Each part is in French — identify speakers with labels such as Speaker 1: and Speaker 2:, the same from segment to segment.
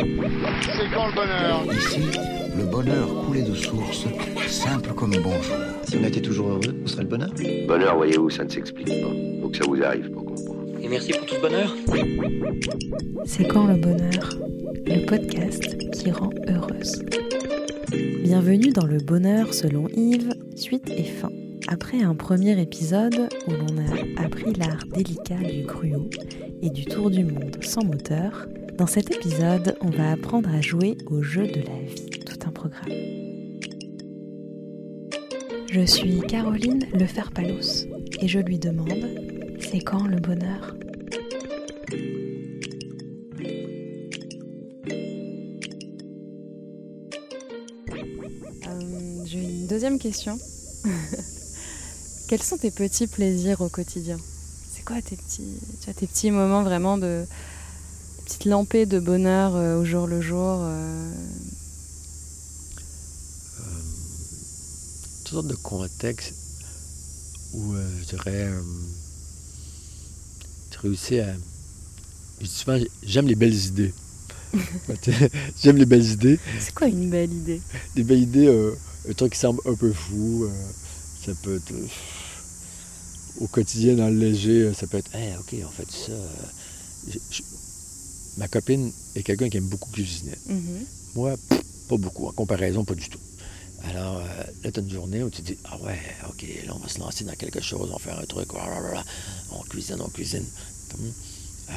Speaker 1: C'est quand le bonheur
Speaker 2: Ici, le bonheur coulait de source, simple comme bonjour.
Speaker 3: Si on était toujours heureux, où serait le bonheur
Speaker 4: Bonheur, voyez-vous, ça ne s'explique pas. Faut que ça vous arrive pour comprendre.
Speaker 5: Et merci pour tout ce bonheur.
Speaker 6: C'est quand le bonheur Le podcast qui rend heureuse. Bienvenue dans le bonheur selon Yves, suite et fin. Après un premier épisode où l'on a appris l'art délicat du gruau et du tour du monde sans moteur, dans cet épisode, on va apprendre à jouer au jeu de la vie, tout un programme. Je suis Caroline Leferpalos et je lui demande c'est quand le bonheur? Euh, J'ai une deuxième question. Quels sont tes petits plaisirs au quotidien? C'est quoi tes petits, tes petits moments vraiment de petites lampées de bonheur euh, au jour le jour euh,
Speaker 3: Toutes sortes de contextes où euh, je dirais. euh, tu réussis à. souvent, j'aime les belles idées. j'aime les belles idées.
Speaker 6: C'est quoi une belle idée?
Speaker 3: Des belles idées, euh, un truc qui semble un peu fou. euh, ça peut être. euh, au quotidien, dans le léger, euh, ça peut être. Hey, OK, on fait ça. euh, je- je- ma copine est quelqu'un qui aime beaucoup cuisiner.
Speaker 6: Mhm.
Speaker 3: Moi, pff, pas beaucoup. En comparaison, pas du tout. Alors, euh, là, tu as une journée où tu dis Ah ouais, OK, là, on va se lancer dans quelque chose, on va faire un truc, on cuisine, on cuisine. Euh,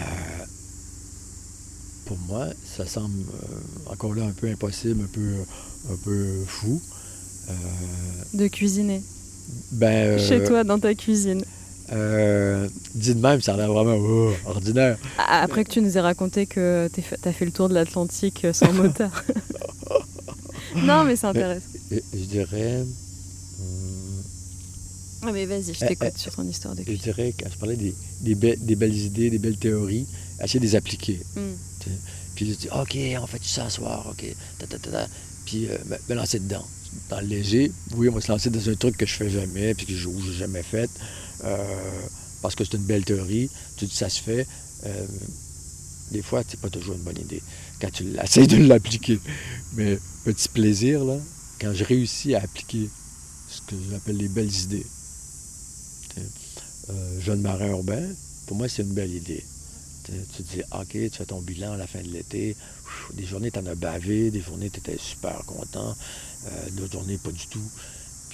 Speaker 3: pour moi, ça semble euh, encore là un peu impossible, un peu, un peu fou.
Speaker 6: De cuisiner
Speaker 3: ben,
Speaker 6: chez toi dans ta cuisine.
Speaker 3: Euh, dit de même, ça a l'air vraiment oh, ordinaire.
Speaker 6: Après que tu nous aies raconté que tu as fait le tour de l'Atlantique euh, sans moteur. non, mais c'est intéressant.
Speaker 3: Je dirais. hum,
Speaker 6: Ah, mais vas-y, je
Speaker 3: Eh,
Speaker 6: t'écoute
Speaker 3: eh,
Speaker 6: sur ton histoire de
Speaker 3: je dirais, quand je parlais des, des, be- des belles idées, des belles théories, essayer de les appliquer.
Speaker 6: Mm.
Speaker 3: Puis je dis, OK, on fait ça ce soir, OK, ta, ta, ta, ta. Puis euh, me, me lancer dedans. Dans le léger, oui, on va se lancer dans un truc que je fais jamais, puis que je n'ai jamais fait, parce que c'est une belle théorie. Tu dis, ça se fait. Euh, des fois, c'est pas toujours une bonne idée quand tu essaies de l'appliquer. Mais petit plaisir, là, quand je réussis à appliquer ce que j'appelle les belles idées. Euh, jeune marin urbain, pour moi, c'est une belle idée. Tu te dis, OK, tu fais ton bilan à la fin de l'été. Des journées, tu en as bavé. Des journées, tu étais super content. Euh, D'autres journées, pas du tout.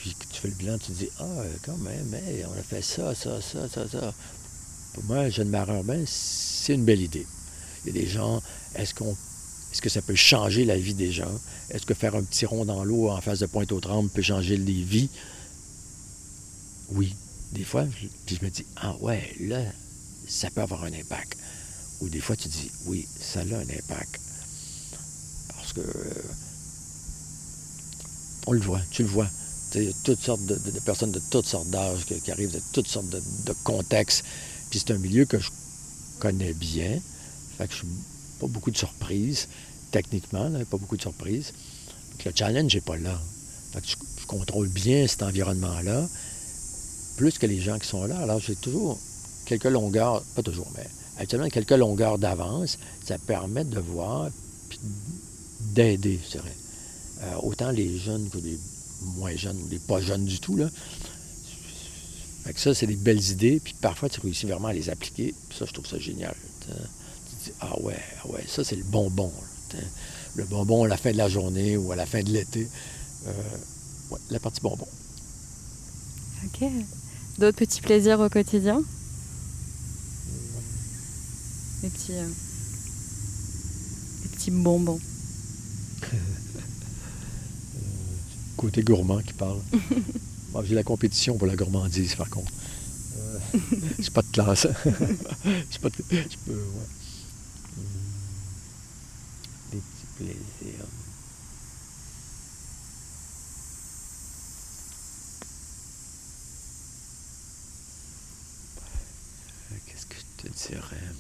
Speaker 3: Puis tu fais le bilan, tu te dis, ah, quand même, hey, on a fait ça, ça, ça, ça, ça. Pour moi, jeune marin urbain, c'est une belle idée. Il y a des gens, est-ce qu'on est-ce que ça peut changer la vie des gens? Est-ce que faire un petit rond dans l'eau en face de Pointe-aux-Trembles peut changer les vies? Oui. Des fois, je- puis je me dis, ah ouais, là, ça peut avoir un impact. Ou des fois, tu dis, oui, ça a un impact. Parce que, euh, on le voit, tu le vois. Toutes sortes de, personnes de toutes sortes d'âges qui, arrivent de toutes sortes de, contextes. Puis c'est un milieu que je connais bien. Fait que je suis pas beaucoup de surprises, techniquement, là, pas beaucoup de surprises. Le challenge n'est pas là. Fait que je, je contrôle bien cet environnement-là, plus que les gens qui sont là. Alors j'ai toujours quelques longueurs, pas toujours, mais actuellement quelques longueurs d'avance. Ça permet de voir, puis d'aider, je dirais. Euh, autant les jeunes que les moins jeunes, ou les pas jeunes du tout, là. Fait que ça, c'est des belles idées, puis parfois tu réussis vraiment à les appliquer, puis ça, je trouve ça génial. Tu dis, ah ouais, ah ouais, ça, c'est le bonbon. le bonbon à la fin de la journée ou à la fin de l'été. Euh, ouais, la partie bonbon.
Speaker 6: Ok. D'autres petits plaisirs au quotidien? Les petits, euh, les petits bonbons.
Speaker 3: Côté gourmand qui parle. Moi, j'ai la compétition pour la gourmandise, par contre. Euh, j'ai pas de classe. j'ai pas de... Je peux, ouais. Hum. Des petits plaisirs. Euh, Qu'est-ce que je te dirais?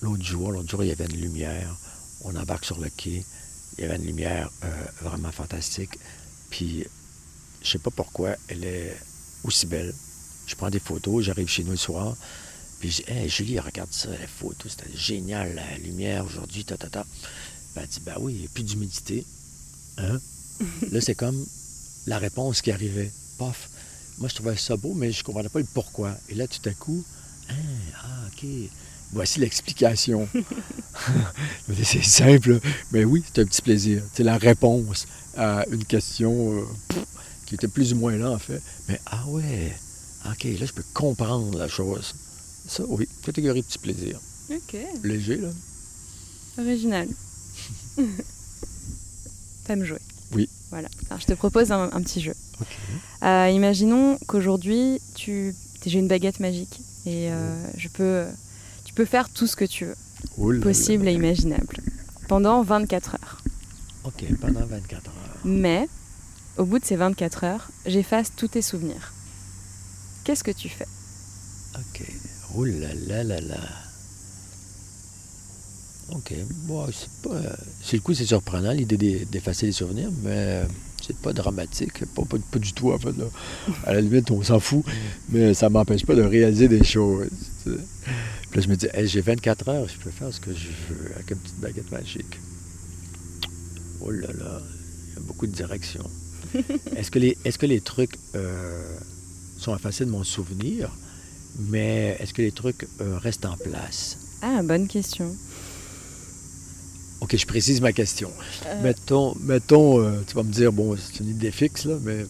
Speaker 3: L'autre jour, l'autre jour, il y avait une lumière. On embarque sur le quai. Il y avait une lumière euh, vraiment fantastique. Puis, je sais pas pourquoi, elle est aussi belle. Je prends des photos, j'arrive chez nous le soir. Puis Puis je dis, hey, Julie, regarde ça, la photo, c'était génial, la lumière aujourd'hui, ta, ta, ta. Ben, elle dit, ben oui, il n'y a plus d'humidité. Hein? là, c'est comme la réponse qui arrivait. Paf. Moi, je trouvais ça beau, mais je ne comprenais pas le pourquoi. Et là, tout à coup, hein, ah, OK. Voici l'explication. c'est simple, mais oui, c'est un petit plaisir. C'est la réponse à une question euh, qui était plus ou moins là, en fait. Mais ah ouais, OK, là, je peux comprendre la chose. Ça, oui, catégorie petit plaisir.
Speaker 6: Ok.
Speaker 3: Léger, là.
Speaker 6: Original. T'aimes jouer
Speaker 3: Oui.
Speaker 6: Voilà. Alors, je te propose un, un petit jeu.
Speaker 3: OK.
Speaker 6: Euh, imaginons qu'aujourd'hui, tu, j'ai une baguette magique et euh, je peux, peux faire tout ce que tu veux,
Speaker 3: Oh là là.
Speaker 6: possible et imaginable, pendant 24 heures.
Speaker 3: OK, pendant 24 heures.
Speaker 6: Mais, au bout de ces 24 heures, j'efface tous tes souvenirs. Qu'est-ce que tu fais?
Speaker 3: OK. Oh là là là là. OK. Bon, c'est pas. Sur le coup, c'est surprenant l'idée d'e- d'effacer les souvenirs, mais c'est pas dramatique. Pas, pas, pas du tout, en fait. Là. À la limite, on s'en fout, mais ça m'empêche pas de réaliser des choses. Puis là, je me dis, Hey, j'ai 24 heures, je peux faire ce que je veux avec une petite baguette magique. Oh là là, il y a beaucoup de directions. est-ce que, les, est-ce que les trucs euh, sont effacés de mon souvenir, mais est-ce que les trucs euh, restent en place?
Speaker 6: Ah, bonne question.
Speaker 3: OK, je précise ma question.
Speaker 6: Euh,
Speaker 3: Mettons, mettons tu vas me dire, bon, c'est une idée fixe, là, mais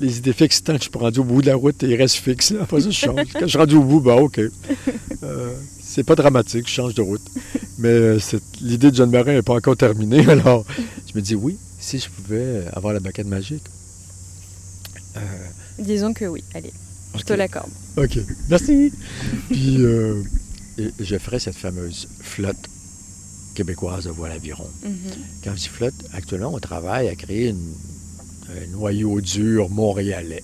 Speaker 3: les idées fixes, tant que je suis rendu au bout de la route, ils restent fixes. Là. Après ça, je change. Quand je suis rendu au bout, ben OK. Euh, c'est pas dramatique, je change de route. Mais euh, l'idée de John Marin n'est pas encore terminée, alors je me dis, oui, si je pouvais avoir la baguette magique. Euh,
Speaker 6: Disons que oui, allez, je te l'accorde.
Speaker 3: OK. Merci. Puis, et je ferais cette fameuse flotte québécoise de voile aviron.
Speaker 6: Mhm.
Speaker 3: Quand je dis flotte, actuellement, on travaille à créer une- un noyau dur montréalais.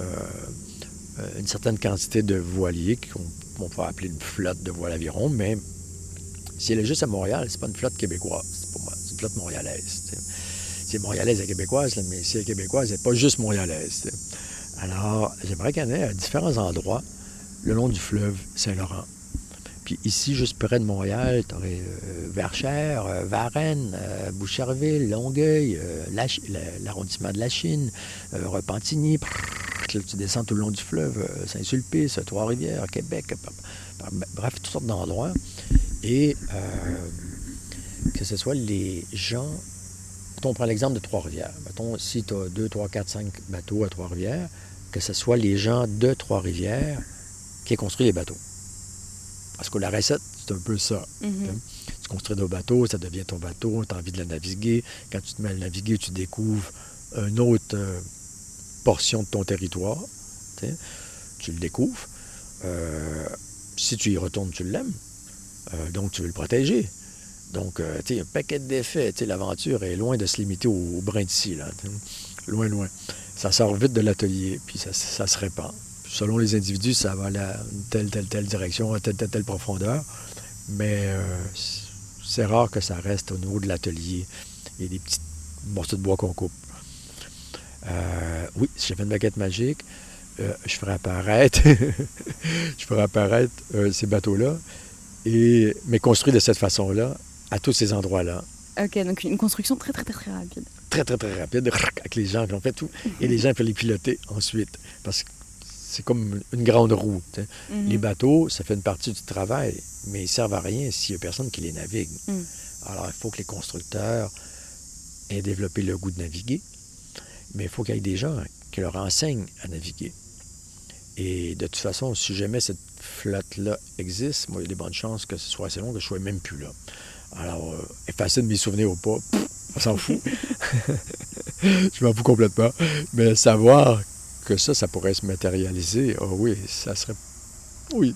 Speaker 3: Euh, une certaine quantité de voiliers qu'on on peut appeler une flotte de voile aviron, mais si elle est juste à Montréal, c'est pas une flotte québécoise, pour moi, c'est une flotte montréalaise. tu sais. C'est montréalaise et québécoise, mais si elle est québécoise, elle n'est pas juste montréalaise. Alors, j'aimerais qu'il y en ait à différents endroits le long du fleuve Saint-Laurent. Puis ici, juste près de Montréal, tu aurais Verchères, euh, Varennes, euh, Boucherville, Longueuil, euh, l'arrondissement de la Chine, euh, Repentigny. Tu descends tout le long du fleuve, euh, Saint-Sulpice, Trois-Rivières, Québec, bref, toutes sortes d'endroits. Et euh, que ce soit les gens. On prend l'exemple de Trois-Rivières. Mettons, si tu as 2, 3, 4, 5 bateaux à Trois-Rivières, que ce soit les gens de Trois-Rivières qui aient construit les bateaux. Parce que la recette, c'est un peu ça.
Speaker 6: Mhm.
Speaker 3: Tu construis nos bateaux, ça devient ton bateau, tu as envie de le naviguer. Quand tu te mets à le naviguer, tu découvres une autre euh, portion de ton territoire. tu le découvres. Euh, si tu y retournes, tu l'aimes. Euh, donc, tu veux le protéger. Donc, tu sais, un paquet d'effets. L'aventure est loin de se limiter au, au brin d'ici. Loin, loin. Ça sort vite de l'atelier, puis ça, ça se répand. Selon les individus, ça va à une telle, telle, telle direction, à telle, telle, telle profondeur. Mais euh, c'est rare que ça reste au niveau de l'atelier. Il y a des petits morceaux de bois qu'on coupe. Euh, oui, si j'avais une baguette magique, euh, je ferais apparaître, je apparaître ces bateaux-là, et mais construits de cette façon-là, à tous ces endroits-là.
Speaker 6: Ok, donc une construction très très très très rapide.
Speaker 3: Très, très, très rapide, avec les gens qui ont fait tout. Et les gens peuvent les piloter ensuite. Parce que c'est comme une grande roue. sais.
Speaker 6: Mhm.
Speaker 3: Les bateaux, ça fait une partie du travail, mais ils servent à rien s'il n'y a personne qui les navigue.
Speaker 6: Mm.
Speaker 3: Alors, il faut que les constructeurs aient développé le goût de naviguer, mais il faut qu'il y ait des gens qui leur enseignent à naviguer. Et de toute façon, si jamais cette flotte-là existe, moi, il y a des bonnes chances que ce soit assez long que je ne sois même plus là. Alors, euh, effacer de mes souvenirs ou pas, pff, on s'en fout. je m'en fous complètement. Mais savoir que ça, ça pourrait se matérialiser, ah oui, ça serait. Oui,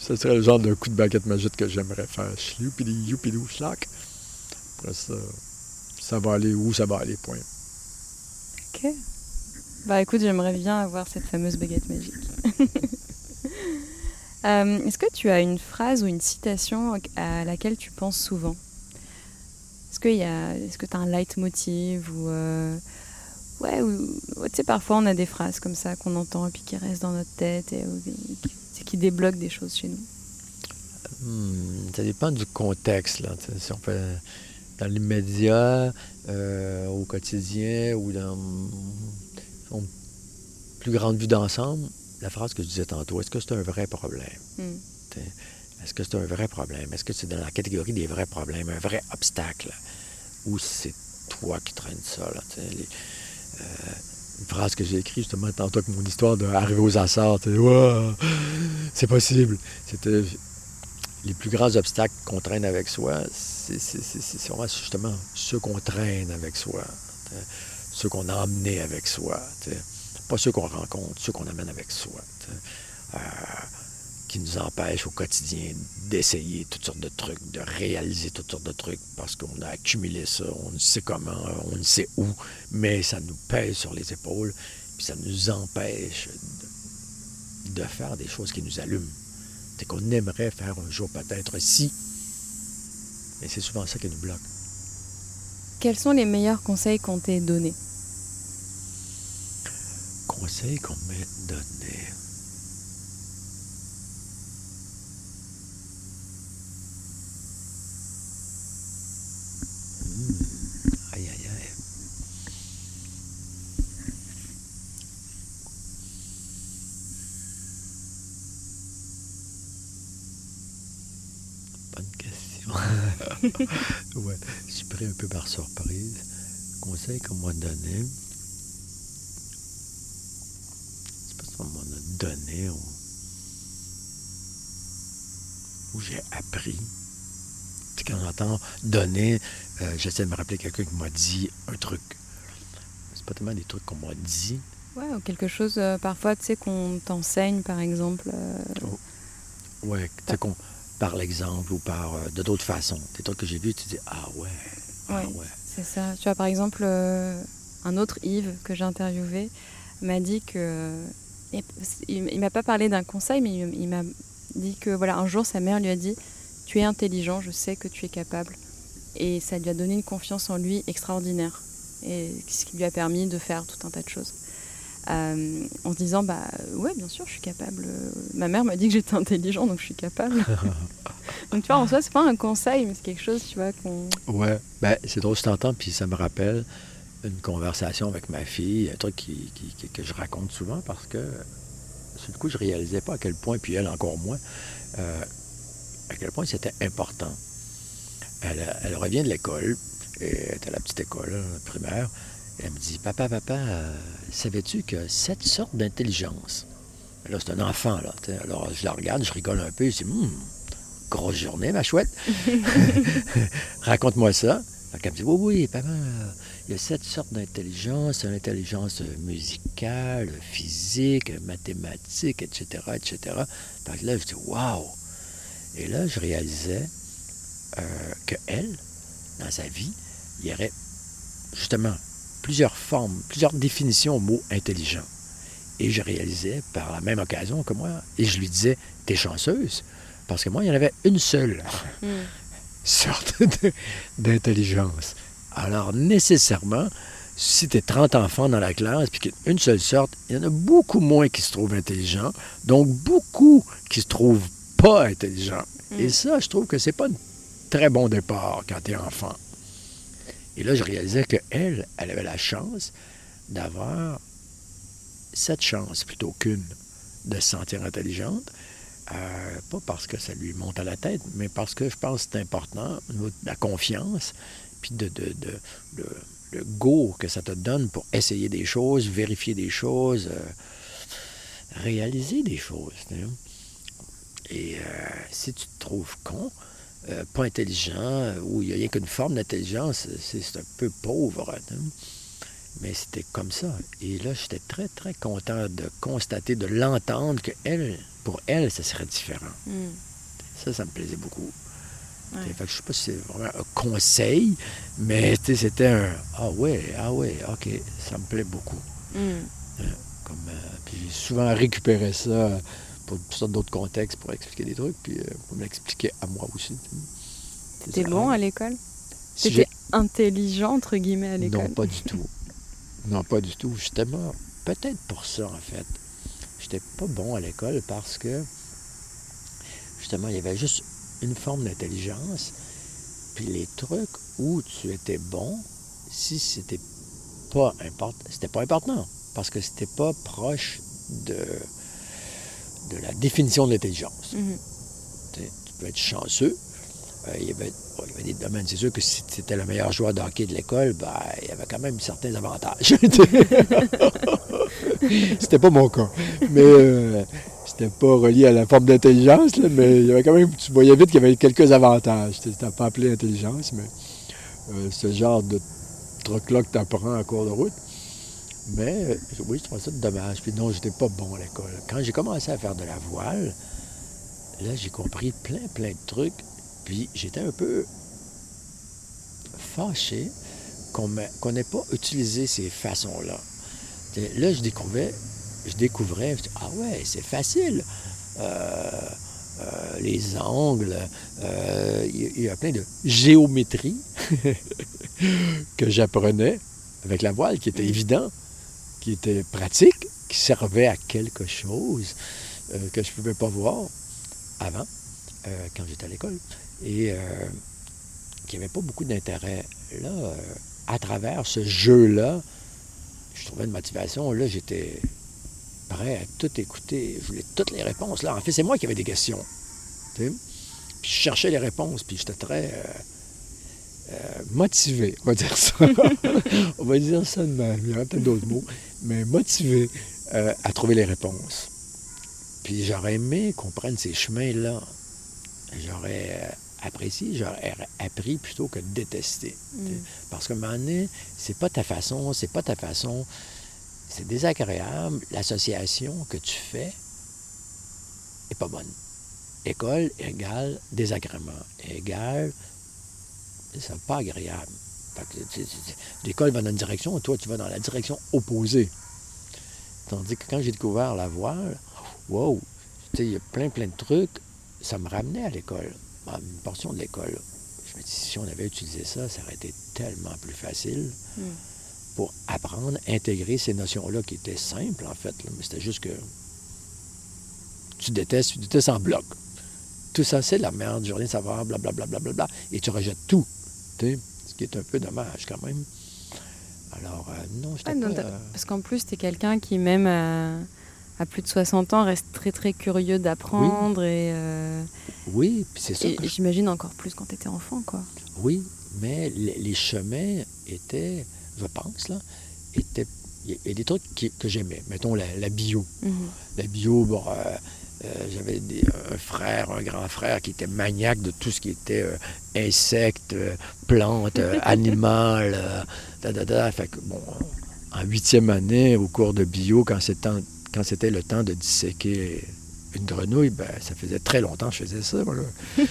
Speaker 3: ça serait le genre de coup de baguette magique que j'aimerais faire. Chloupidi, youpidou, schlac. Après ça, ça va aller où ça va aller, point.
Speaker 6: Ok. Bah écoute, j'aimerais bien avoir cette fameuse baguette magique. Euh, Est-ce que tu as une phrase ou une citation à laquelle tu penses souvent? Est-ce qu'il y a, est-ce que tu as un leitmotiv ou euh, ouais, ou ouais, tu sais parfois on a des phrases comme ça qu'on entend et puis qui restent dans notre tête et qui, qui débloque des choses chez nous
Speaker 3: Hmm, ça dépend du contexte. Là. Si on fait dans l'immédiat, euh, au quotidien ou dans une plus grande vue d'ensemble, la phrase que je disais tantôt, est-ce que c'est un vrai problème?
Speaker 6: Hmm.
Speaker 3: Est-ce que c'est un vrai problème? Est-ce que c'est dans la catégorie des vrais problèmes, un vrai obstacle? Ou c'est toi qui traînes ça? Là, les- une phrase que j'ai écrite justement tantôt avec mon histoire d'arriver aux Açores. c'est possible. C'était les plus grands obstacles qu'on traîne avec soi, c'est justement ceux qu'on traîne avec soi, ceux qu'on a emmenés avec soi. Pas ceux qu'on rencontre, ceux qu'on amène avec soi. Euh, qui nous empêchent au quotidien d'essayer toutes sortes de trucs, de réaliser toutes sortes de trucs, parce qu'on a accumulé ça, on ne sait comment, on ne sait où, mais ça nous pèse sur les épaules, puis ça nous empêche de, de faire des choses qui nous allument. C'est qu'on aimerait faire un jour peut-être si, mais c'est souvent ça qui nous bloque.
Speaker 6: Quels sont les meilleurs conseils qu'on t'ait donnés?
Speaker 3: Conseil qu'on m'ait donné. Hmm, Aïe, aïe, aïe. Bonne question. ouais, je suis pris un peu par surprise. Conseil qu'on m'a donné. Je sais pas si on m'en a donné ou, ou j'ai appris. Tu sais, quand j'entends donner, euh, j'essaie de me rappeler quelqu'un qui m'a dit un truc. C'est pas tellement des trucs qu'on m'a dit.
Speaker 6: Ouais, ou quelque chose, euh, parfois, tu sais, qu'on t'enseigne, par exemple. euh,
Speaker 3: Ouais, tu sais, qu'on, par l'exemple ou par de d'autres façons. Des trucs que j'ai vus, tu dis Ah ouais, ah
Speaker 6: Ouais.
Speaker 3: ouais.
Speaker 6: C'est ça. Tu vois, par exemple, euh, un autre Yves que j'ai interviewé m'a dit que. Il m'a pas parlé d'un conseil, mais il, il m'a dit que voilà, un jour sa mère lui a dit Tu es intelligent, je sais que tu es capable. Et ça lui a donné une confiance en lui extraordinaire. Et ce qui lui a permis de faire tout un tas de choses. Euh, en se disant Bah ouais, bien sûr, je suis capable. Ma mère m'a dit que j'étais intelligent, donc je suis capable. donc tu vois, en soi, c'est pas un conseil, mais c'est quelque chose, tu vois, qu'on.
Speaker 3: Ouais, ben, c'est drôle, je t'entends, puis ça me rappelle une conversation avec ma fille, un truc qui, qui- qui- que je raconte souvent parce que, sur le coup, je réalisais pas à quel point, puis elle encore moins, euh, à quel point c'était important. Elle, elle revient de l'école, et elle était à la petite école là, primaire, elle me dit Papa, papa, euh, savais-tu que sept sortes d'intelligence? Là, c'est un enfant, là. Alors, je la regarde, je rigole un peu, je dis Hum, grosse journée, ma chouette. Raconte-moi ça. Fait qu'elle me dit, oui, oui, papa, euh, il y a sept sortes d'intelligence, l'intelligence musicale, physique, mathématique, etc., etc. Que là, je dis, waouh! Et là, je réalisais euh, que elle, dans sa vie, il y aurait justement plusieurs formes, plusieurs définitions au mot intelligent. Et je réalisais par la même occasion que moi, et je lui disais, t'es chanceuse, parce que moi, il y en avait une seule sorte de- d'intelligence. Alors, nécessairement, si tu 30 enfants dans la classe, puis qu'il y a une seule sorte, il y en a beaucoup moins qui se trouvent intelligents, donc beaucoup qui se trouvent pas intelligents. Et ça, je trouve que c'est pas un très bon départ quand tu es enfant. Et là, je réalisais qu'elle, elle avait la chance d'avoir cette chance plutôt qu'une de se sentir intelligente. Euh, pas parce que ça lui monte à la tête, mais parce que je pense que c'est important, la confiance, puis de, le, go que ça te donne pour essayer des choses, vérifier des choses, euh, réaliser des choses. Et euh, si tu te trouves con, euh, pas intelligent, ou il n'y a rien qu'une forme d'intelligence, c'est un peu pauvre. sais. Mais c'était comme ça. Et là, j'étais très, très content de constater, de l'entendre que elle, pour elle, ça serait différent.
Speaker 6: Hmm.
Speaker 3: Ça, ça me plaisait beaucoup.
Speaker 6: Ouais.
Speaker 3: Fait que je sais pas si c'est vraiment un conseil, mais c'était un Ah ouais, ah ouais, ok, ça me plaît beaucoup.
Speaker 6: Hmm.
Speaker 3: Comme, euh, puis j'ai souvent récupéré ça pour sortes d'autres contextes pour expliquer des trucs, puis euh, pour me l'expliquer à moi aussi.
Speaker 6: T'étais bon à l'école?
Speaker 3: Si
Speaker 6: T'étais intelligent, entre guillemets, à l'école?
Speaker 3: Non, pas du tout. Non, pas du tout. Justement, peut-être pour ça, en fait. J'étais pas bon à l'école parce que justement, il y avait juste une forme d'intelligence. Puis les trucs où tu étais bon, si c'était pas important, c'était pas important, parce que c'était pas proche de, de la définition de l'intelligence.
Speaker 6: Mhm.
Speaker 3: Tu peux être chanceux. Euh, il, y avait, bon, il y avait des domaines, c'est sûr que si tu étais le meilleur joueur de hockey de l'école, ben, il y avait quand même certains avantages. c'était pas mon cas. Mais euh, c'était pas relié à la forme d'intelligence, mais il y avait quand même, tu voyais vite qu'il y avait quelques avantages. C'était pas appelé intelligence, mais euh, ce genre de truc-là que tu apprends en cours de route. Mais euh, oui, je trouvais ça dommage. Puis non, j'étais pas bon à l'école. Quand j'ai commencé à faire de la voile, là, j'ai compris plein, plein de trucs. Puis j'étais un peu fâché qu'on n'ait pas utilisé ces façons-là. Là, je découvrais, je découvrais, je dis, ah ouais, c'est facile. Euh, euh, les angles, euh, il y, il y a plein de géométrie que j'apprenais avec la voile, qui était évident, qui était pratique, qui servait à quelque chose euh, que je ne pouvais pas voir avant, euh, quand j'étais à l'école, et euh, qui n'avait pas beaucoup d'intérêt. Là, à travers ce jeu-là, je trouvais une motivation. Là, j'étais prêt à tout écouter. Je voulais toutes les réponses. Là, en fait, c'est moi qui avais des questions. Puis je cherchais les réponses, puis j'étais très euh, motivé, on va dire ça. on va dire ça de même. Il y aura peut-être d'autres mots, mais motivé euh, à trouver les réponses. Puis j'aurais aimé qu'on prenne ces chemins-là. J'aurais euh, apprécié, j'aurais appris plutôt que détesté.
Speaker 6: Mm.
Speaker 3: Parce qu'à un moment donné, c'est pas ta façon, c'est pas ta façon. C'est désagréable. L'association que tu fais est pas bonne. École égale désagrément. Égale, c'est pas agréable. L'école va dans une direction, toi, tu vas dans la direction opposée. Tandis que quand j'ai découvert la voile, wow, il y a plein, plein de trucs. Ça me ramenait à l'école, à une portion de l'école. Je me dis, si on avait utilisé ça, ça aurait été tellement plus facile
Speaker 6: Mm.
Speaker 3: pour apprendre, intégrer ces notions-là qui étaient simples, en fait. là. mais c'était juste que tu détestes, tu détestes en bloc. Tout ça, c'est de la merde, j'ai rien à savoir, blablabla, bla, bla, bla, et tu rejettes tout. Ce qui est un peu dommage quand même. Alors, euh, non, je pas... euh,
Speaker 6: Parce qu'en plus, tu es quelqu'un qui, même à, à plus de 60 ans, reste très très curieux d'apprendre et, euh,
Speaker 3: oui, c'est ça je-
Speaker 6: j'imagine encore plus quand tu étais enfant. quoi.
Speaker 3: Oui, mais les, les chemins étaient, je pense, là, étaient... Il y a des trucs qui- que j'aimais. Mettons la, la bio.
Speaker 6: Mhm.
Speaker 3: La bio, bon, euh, euh, j'avais des- un frère, un grand frère qui était maniaque de tout ce qui était euh, insectes, euh, plantes, euh, animal, euh, da, da, da. Fait que, bon, en huitième année, au cours de bio, quand c'était, le temps de disséquer une grenouille, ben, ça faisait très longtemps que je faisais ça. moi.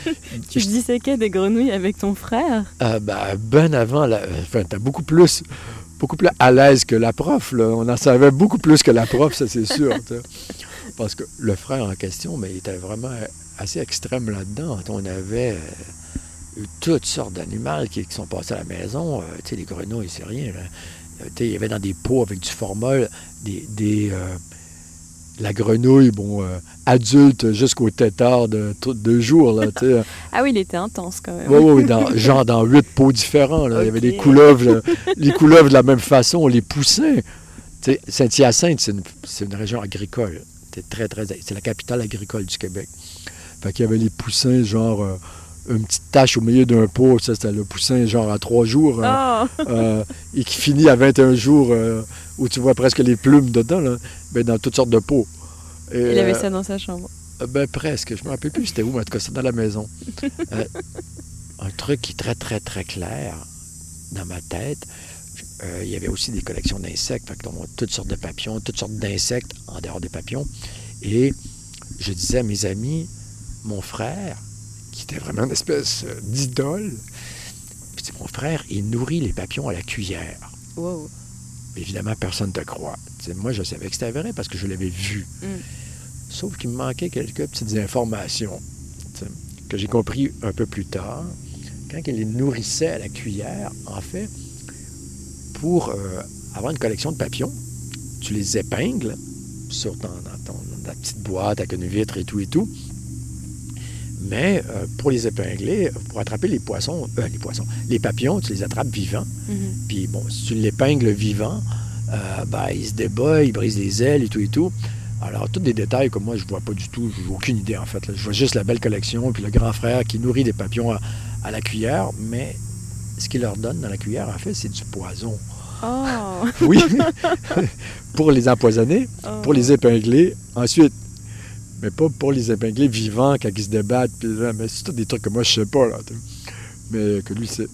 Speaker 6: Tu disséquais des grenouilles avec ton frère?
Speaker 3: Ben, ben avant, la... enfin, t'es beaucoup plus, beaucoup plus à l'aise que la prof. Là. On en savait beaucoup plus que la prof, ça c'est sûr. Parce que le frère en question, mais il était vraiment assez extrême là-dedans. On avait euh, eu toutes sortes d'animaux qui, qui sont passés à la maison. Euh, tu sais, les grenouilles, c'est rien. là. Euh, il y avait dans des pots avec du formol des, des, euh, la grenouille, bon, euh, adulte jusqu'au tétard de deux jours. Là.
Speaker 6: Ah oui, il était intense quand même.
Speaker 3: Oui, oui, dans, genre dans huit pots différents. là. Il y avait des couleuvres, là. les couleuvres de la même façon, les poussins. Tu sais, Saint-Hyacinthe, c'est une, c'est une région agricole. C'est très, très, c'est la capitale agricole du Québec. Fait qu'il y avait les poussins, genre euh, une petite tache au milieu d'un pot, ça c'était le poussin genre à trois jours, hein,
Speaker 6: Oh
Speaker 3: euh, et qui finit à 21 jours, euh, où tu vois presque les plumes dedans, là, ben, dans toutes sortes de pots. Et,
Speaker 6: Il avait
Speaker 3: euh,
Speaker 6: ça dans sa chambre.
Speaker 3: euh, Ben presque. Je me rappelle plus c'était où, mais en tout cas, c'est dans la maison. Euh, un truc qui est très, très, très clair dans ma tête. Euh, il y avait aussi des collections d'insectes, fait toutes sortes de papillons, toutes sortes d'insectes en dehors des papillons. Et je disais à mes amis, mon frère, qui était vraiment une espèce euh, d'idole, mon frère, il nourrit les papillons à la cuillère.
Speaker 6: Wow.
Speaker 3: Évidemment, personne ne te croit. Moi, je savais que c'était vrai parce que je l'avais vu.
Speaker 6: Mm.
Speaker 3: Sauf qu'il me manquait quelques petites informations que j'ai compris un peu plus tard. Quand il les nourrissait à la cuillère, en fait, pour euh, avoir une collection de papillons, tu les épingles sur ton, dans, ton- dans ta petite boîte avec une vitre et tout et tout. Mais euh, pour les épingler, pour attraper les poissons, euh, les poissons, les papillons, tu les attrapes vivants.
Speaker 6: Mhm.
Speaker 3: Puis bon, si tu l'épingles vivant, euh, ben, il se débat, il brise les ailes et tout et tout. Alors, tous des détails que moi, je vois pas du tout, j'ai aucune idée en fait. là. Je vois juste la belle collection, puis le grand frère qui nourrit des papillons à, à la cuillère, mais ce qu'il leur donne dans la cuillère, en fait, c'est du poison.
Speaker 6: Oh.
Speaker 3: Oui, pour les empoisonner, pour les épingler ensuite. Mais pas pour les épingler vivants quand ils se débattent. Puis là, mais c'est tout des trucs que moi, je sais pas. Là, mais que lui, c'est.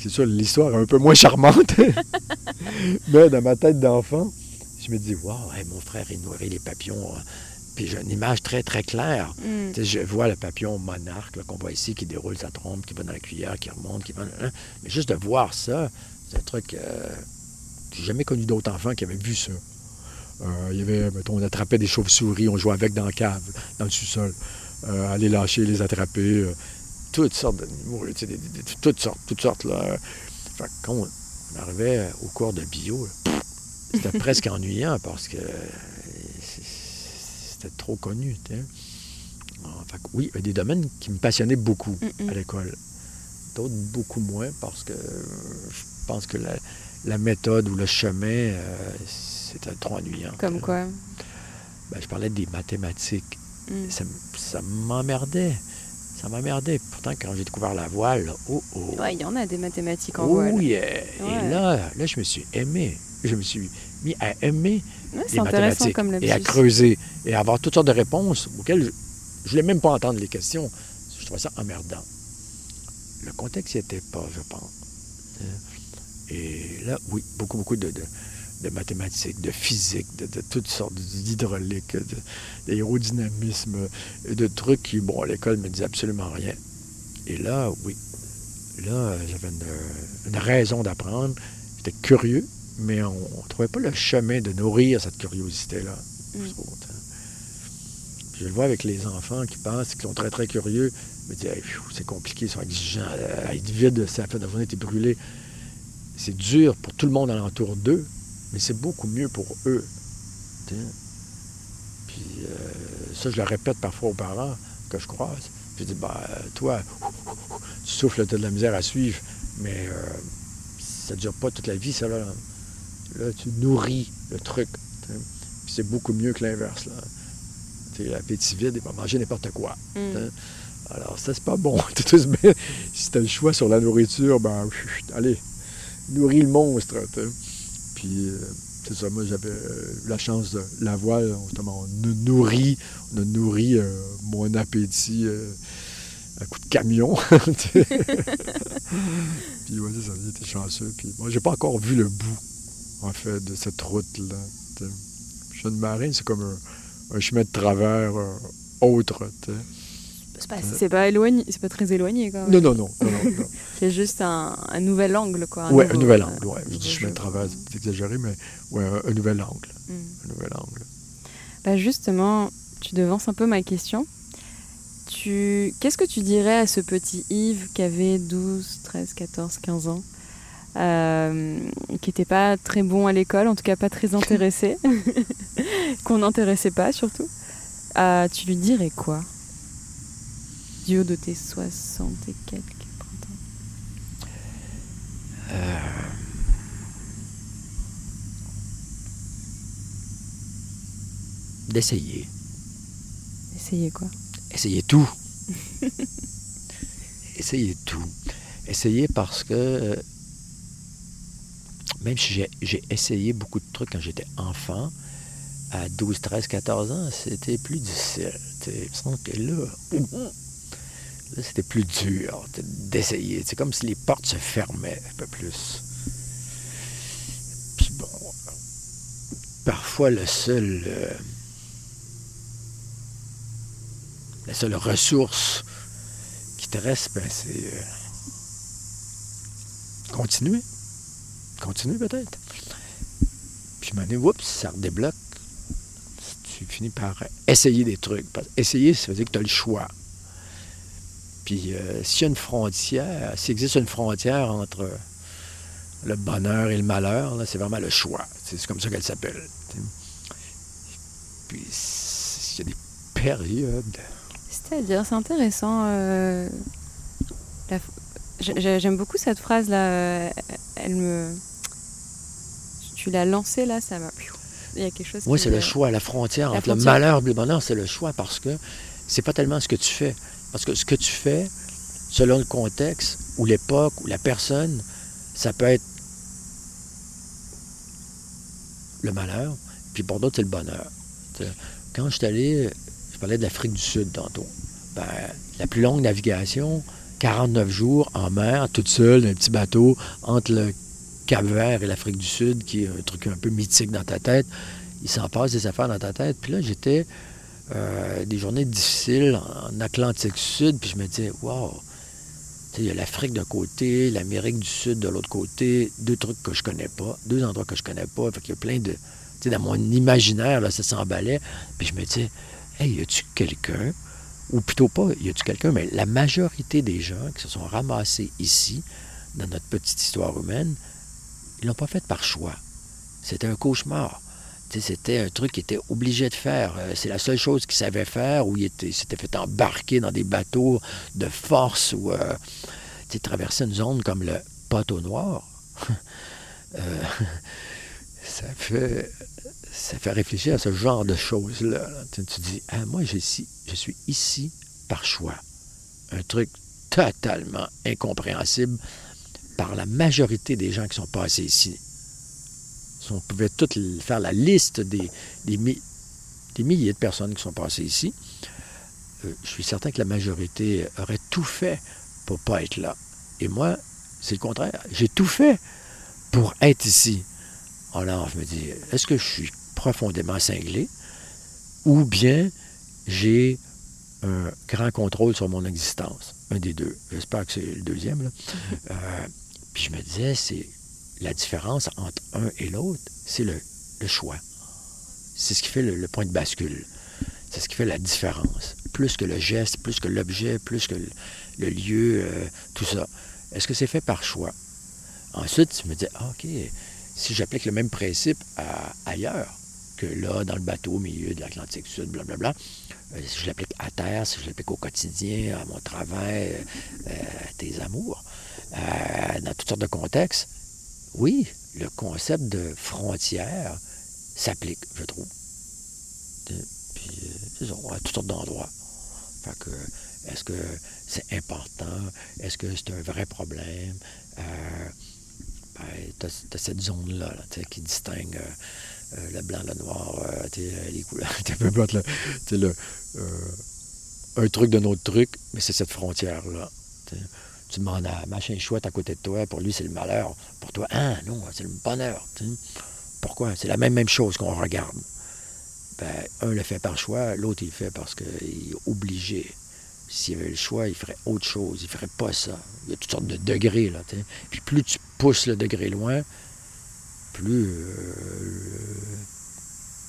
Speaker 3: C'est sûr, l'histoire est un peu moins charmante. mais dans ma tête d'enfant, je me dis, waouh, hey, mon frère, il nourrit les papillons. hein. Puis j'ai une image très, très claire.
Speaker 6: Mm.
Speaker 3: Je vois le papillon monarque qu'on voit ici, qui déroule sa trompe, qui va dans la cuillère, qui remonte, qui va. hein. Mais juste de voir ça, c'est un truc. Euh, j'ai jamais connu d'autres enfants qui avaient vu ça. Euh, il y avait, mettons, on attrapait des chauves-souris, on jouait avec dans la cave, dans le sous-sol. Euh, aller lâcher, les attraper. euh, toutes sortes d'animaux, toutes sortes, toutes sortes. Là. Fait que quand on, on arrivait au cours de bio, c'était presque ennuyant parce que c'était trop connu. Ah, fait que oui, il y a des domaines qui me passionnaient beaucoup
Speaker 6: Mm, mm.
Speaker 3: à l'école. D'autres beaucoup moins parce que euh, je pense que la, la méthode ou le chemin, euh, c'était trop ennuyant.
Speaker 6: Comme quoi?
Speaker 3: Ben, je parlais des mathématiques.
Speaker 6: Mm.
Speaker 3: Ça, m'emmerdait. Ça m'emmerdait. Pourtant, quand j'ai découvert la voile, oh oh.
Speaker 6: Ouais, il y en a des mathématiques en
Speaker 3: oh
Speaker 6: voile.
Speaker 3: yeah.
Speaker 6: Ouais.
Speaker 3: Et là, là, je me suis aimé. Je me suis mis à aimer
Speaker 6: Ouais,
Speaker 3: les mathématiques
Speaker 6: comme
Speaker 3: et à creuser et à avoir toutes sortes de réponses auxquelles je ne voulais même pas entendre les questions. Je trouvais ça emmerdant. Le contexte n'y était pas, je pense. Et là, oui, beaucoup, beaucoup de, de- de mathématiques, de physique, de, de toutes sortes d'hydraulique, d'aérodynamisme, de trucs qui, bon, à l'école, ne me disaient absolument rien. Et là, oui, là, j'avais une, une raison d'apprendre. J'étais curieux, mais on ne trouvait pas le chemin de nourrir cette curiosité-là.
Speaker 6: Mm.
Speaker 3: je hein. Je le vois avec les enfants qui pensent, qui sont très, très curieux. Je me dis, Hey, c'est compliqué, ils sont exigeants. Être vide, ça fait de la journée, t'es brûlé. C'est dur pour tout le monde alentour d'eux, mais c'est beaucoup mieux pour eux. Puis euh, ça, je le répète parfois aux parents que je croise. Je dis, ben, toi, tu souffles, tu as de la misère à suivre, mais euh, ça ne dure pas toute la vie, ça. Là, Là, tu nourris le truc. Puis c'est beaucoup mieux que l'inverse. Là. Tu sais, L'appétit vide, il va manger n'importe quoi.
Speaker 6: Mm.
Speaker 3: Alors, ça, c'est pas bon. T'es si tu as le choix sur la nourriture, ben, allez, nourris le monstre. Puis, euh, c'est ça, moi, j'avais euh, eu la chance de la voile. on- Justement, on a nourri, on a nourri euh, mon appétit euh, à coup de camion. puis, ouais, c'est ça, été chanceux. Puis, moi, j'ai pas encore vu le bout, en fait, de cette route-là. Jeune marin, c'est comme un, un chemin de travers autre.
Speaker 6: C'est pas, c'est pas éloigné, c'est pas très éloigné quand même.
Speaker 3: Non, non, non. non, non, non.
Speaker 6: C'est juste un, un nouvel angle quoi.
Speaker 3: ouais,
Speaker 6: nouveau-
Speaker 3: un nouvel
Speaker 6: euh,
Speaker 3: angle. Ouais. Je dis chemin de c'est exagéré, mais ouais, un, un nouvel angle.
Speaker 6: Mm.
Speaker 3: Un nouvel angle.
Speaker 6: Bah justement, tu devances un peu ma question. Tu... Qu'est-ce que tu dirais à ce petit Yves qui avait 12, 13, 14, 15 ans, euh, qui n'était pas très bon à l'école, en tout cas pas très intéressé, qu'on n'intéressait pas surtout? Euh, Tu lui dirais quoi? De tes 60 et quelques printemps
Speaker 3: D'essayer.
Speaker 6: Essayez quoi?
Speaker 3: Essayez tout. Essayez tout. Essayez parce que euh, même si j'ai- essayé beaucoup de trucs quand j'étais enfant, à 12, 13, 14 ans, c'était plus difficile. semble que là c'était plus dur d'essayer. C'est comme si les portes se fermaient un peu plus. Puis bon, parfois le seul... euh, la seule ressource qui te reste, ben, c'est euh, continuer. Continuer peut-être. Puis, m'en oups, ça redébloque. Tu finis par essayer des trucs. Essayer, ça veut dire que tu as le choix. Puis, euh, s'il y a une frontière, s'il existe une frontière entre le bonheur et le malheur, c'est vraiment le choix. C'est comme ça qu'elle s'appelle. Puis, s'il y a des périodes
Speaker 6: C'était ça à dire. C'est intéressant. euh, J'aime beaucoup cette phrase là. euh, Elle me. Tu l'as lancée là, ça m'a. Il y a quelque chose.
Speaker 3: Oui, c'est le choix, la frontière
Speaker 6: La
Speaker 3: entre le malheur et le bonheur, c'est le choix parce que c'est pas tellement ce que tu fais. Parce que ce que tu fais, selon le contexte ou l'époque ou la personne, ça peut être le malheur, puis pour d'autres, c'est le bonheur. Quand je suis allé, je parlais de l'Afrique du Sud tantôt. Ben, la plus longue navigation, 49 jours en mer, toute seule, un petit bateau, entre le Cap-Vert et l'Afrique du Sud, qui est un truc un peu mythique dans ta tête. Il s'en passe des affaires dans ta tête. Puis là, j'étais euh, des journées difficiles en Atlantique Sud, puis je me disais, wow, il y a l'Afrique d'un côté, l'Amérique du Sud de l'autre côté, deux trucs que je connais pas, deux endroits que je connais pas. Fait qu'il y a plein de. Tu sais, dans mon imaginaire, là, ça s'emballait. Puis je me disais, hey, y a-tu quelqu'un, ou plutôt pas, y a-tu quelqu'un, mais la majorité des gens qui se sont ramassés ici, dans notre petite histoire humaine, ils l'ont pas fait par choix. C'était un cauchemar. C'était un truc qu'il était obligé de faire. Euh, C'est la seule chose qu'il savait faire, où il était- il s'était fait embarquer dans des bateaux de force ou euh, traverser une zone comme le poteau noir. Euh, ça fait ça fait réfléchir à ce genre de choses-là. là. Tu, tu dis, ah, moi, je suis ici par choix. Un truc totalement incompréhensible par la majorité des gens qui sont passés ici. On pouvait tout faire la liste des, des, mi- des milliers de personnes qui sont passées ici, euh, je suis certain que la majorité aurait tout fait pour pas être là. Et moi, c'est le contraire. J'ai tout fait pour être ici. Alors, je me dis, est-ce que je suis profondément cinglé ou bien j'ai un grand contrôle sur mon existence? Un des deux. J'espère que c'est le deuxième. Euh, puis je me disais, c'est la différence entre un et l'autre, c'est le, choix. C'est ce qui fait le, point de bascule. C'est ce qui fait la différence. Plus que le geste, plus que l'objet, plus que le, lieu, euh, tout ça. Est-ce que c'est fait par choix? Ensuite, je me disais, ah, OK, si j'applique le même principe ailleurs que là, dans le bateau au milieu de l'Atlantique Sud, blablabla, euh, si je l'applique à terre, si je l'applique au quotidien, à mon travail, euh, à tes amours, dans toutes sortes de contextes, oui, le concept de frontière s'applique, je trouve. Puis, euh, à toutes sortes d'endroits. Fait que, est-ce que c'est important? Est-ce que c'est un vrai problème? Euh, ben, t'as, t'as cette zone-là, tu qui distingue euh, euh, le blanc, le noir, tu les couleurs. Tu peu importe tu un truc d'un autre truc, mais c'est cette frontière-là. Tu demandes à machin chouette à côté de toi, pour lui c'est le malheur. Pour toi, ah non, c'est le bonheur. Pourquoi? C'est la même, même chose qu'on regarde. Ben, un le fait par choix, l'autre il le fait parce qu'il est obligé. S'il avait le choix, il ferait autre chose. Il ferait pas ça. Il y a toutes sortes de degrés. Là. Puis plus tu pousses le degré loin, plus, euh,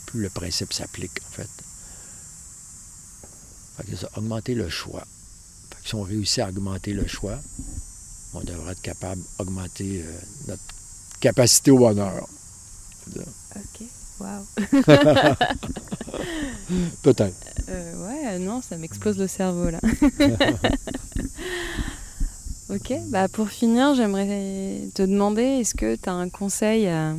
Speaker 3: plus le principe s'applique, en fait. Ça, augmenter le choix. Si on réussit à augmenter le choix, on devrait être capable d'augmenter euh, notre capacité au bonheur.
Speaker 6: Ok, waouh.
Speaker 3: Peut-être.
Speaker 6: Euh, ouais, non, ça m'explose le cerveau là. ok, bah pour finir, j'aimerais te demander est-ce que tu as un conseil à,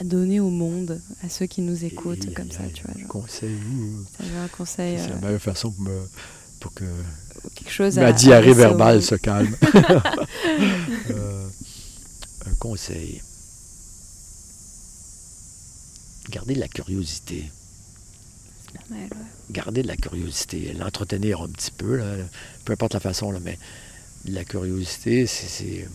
Speaker 6: à donner au monde, à ceux qui nous écoutent,
Speaker 3: Aïe,
Speaker 6: comme ça, tu vois genre,
Speaker 3: Conseil,
Speaker 6: avais un conseil,
Speaker 3: c'est la
Speaker 6: euh,
Speaker 3: meilleure façon pour, me- pour que
Speaker 6: quelque chose à.
Speaker 3: ma
Speaker 6: à
Speaker 3: diarrhée
Speaker 6: au
Speaker 3: verbale se calme. Euh, un conseil. Gardez de la curiosité.
Speaker 6: Pas mal, ouais.
Speaker 3: Garder de la curiosité. L'entretenir un petit peu, là, peu importe la façon, là, mais la curiosité, c'est, c'est,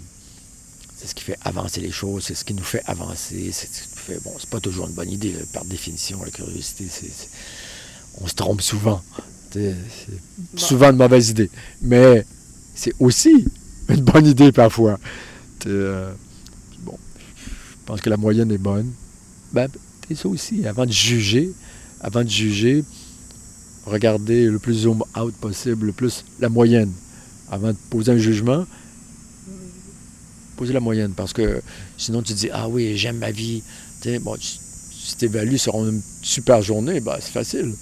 Speaker 3: c'est ce qui fait avancer les choses, c'est ce qui nous fait avancer. C'est ce qui nous fait. Bon, c'est pas toujours une bonne idée, là, par définition, la curiosité, c'est, c'est- on se trompe souvent. C'est
Speaker 6: Bon.
Speaker 3: souvent une mauvaise idée. Mais c'est aussi une bonne idée parfois. Euh, bon, je pense que la moyenne est bonne. Ben, c'est ça aussi. Avant de juger, avant de juger, regardez le plus zoom out possible, le plus la moyenne. Avant de poser un jugement, posez la moyenne. Parce que sinon, tu dis Ah oui, j'aime ma vie. Bon, si tu évalues sur une super journée, ben, c'est facile.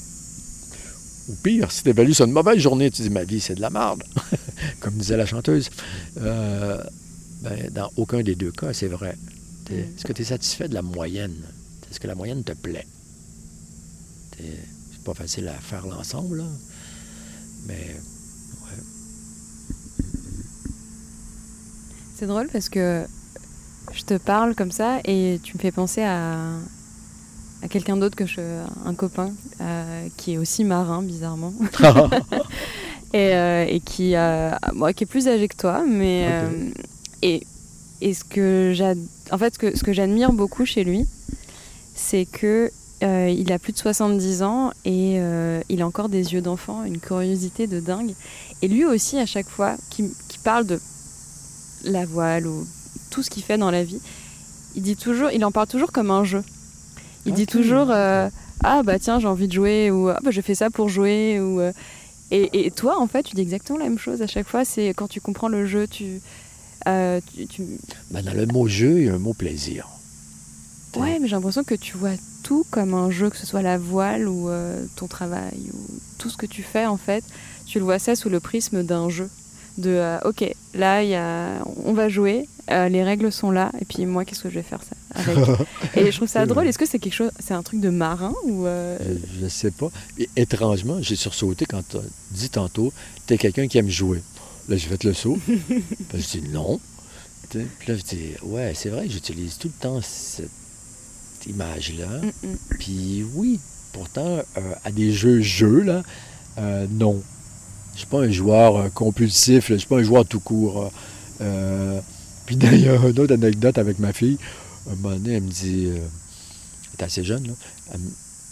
Speaker 3: Ou pire, si tu évalues sur une mauvaise journée, tu dis ma vie, c'est de la merde, comme disait la chanteuse. Euh, ben, dans aucun des deux cas, c'est vrai. Est-ce que tu es satisfait de la moyenne? Est-ce que la moyenne te plaît? C'est pas facile à faire l'ensemble. Mais
Speaker 6: C'est drôle parce que je te parle comme ça et tu me fais penser à, à quelqu'un d'autre que je. un copain euh, qui est aussi marin, bizarrement. et, euh, et qui, euh, moi, qui est plus âgé que toi, mais. Et, et ce que j'ad- en fait, ce que, ce que j'admire beaucoup chez lui, c'est que il a plus de 70 ans et il a encore des yeux d'enfant, une curiosité de dingue. Et lui aussi, à chaque fois, qui, qui parle de la voile ou tout ce qu'il fait dans la vie, il dit toujours, il en parle toujours comme un jeu. Il dit
Speaker 3: Ok.
Speaker 6: toujours euh, ah bah tiens j'ai envie de jouer ou ah bah je fais ça pour jouer ou euh, et, et toi en fait tu dis exactement la même chose à chaque fois. C'est quand tu comprends le jeu, tu euh, tu, tu-
Speaker 3: ben, dans le mot jeu, il y a un mot plaisir.
Speaker 6: ouais mais j'ai l'impression que tu vois tout comme un jeu, que ce soit la voile ou euh, ton travail ou tout ce que tu fais en fait, tu le vois ça sous le prisme d'un jeu. De euh, ok là y a, on va jouer, euh, les règles sont là et puis moi qu'est-ce que je vais faire ça? Avec Et je trouve ça drôle.
Speaker 3: vrai.
Speaker 6: Est-ce que c'est quelque chose, c'est un truc de marin ou euh,
Speaker 3: Je ne sais pas. Et étrangement, j'ai sursauté quand tu as dit tantôt, tu es quelqu'un qui aime jouer. Là, j'ai fait le saut. Je dis non. Puis là, je dis, ouais, c'est vrai, j'utilise tout le temps cette image-là.
Speaker 6: mm, mm.
Speaker 3: Puis oui, pourtant, euh, à des jeux-jeux, là, euh, non. Je suis pas un joueur euh, compulsif, je suis pas un joueur tout court. Euh, puis d'ailleurs, une autre anecdote avec ma fille, un moment elle me dit, euh, elle est assez jeune, là, elle,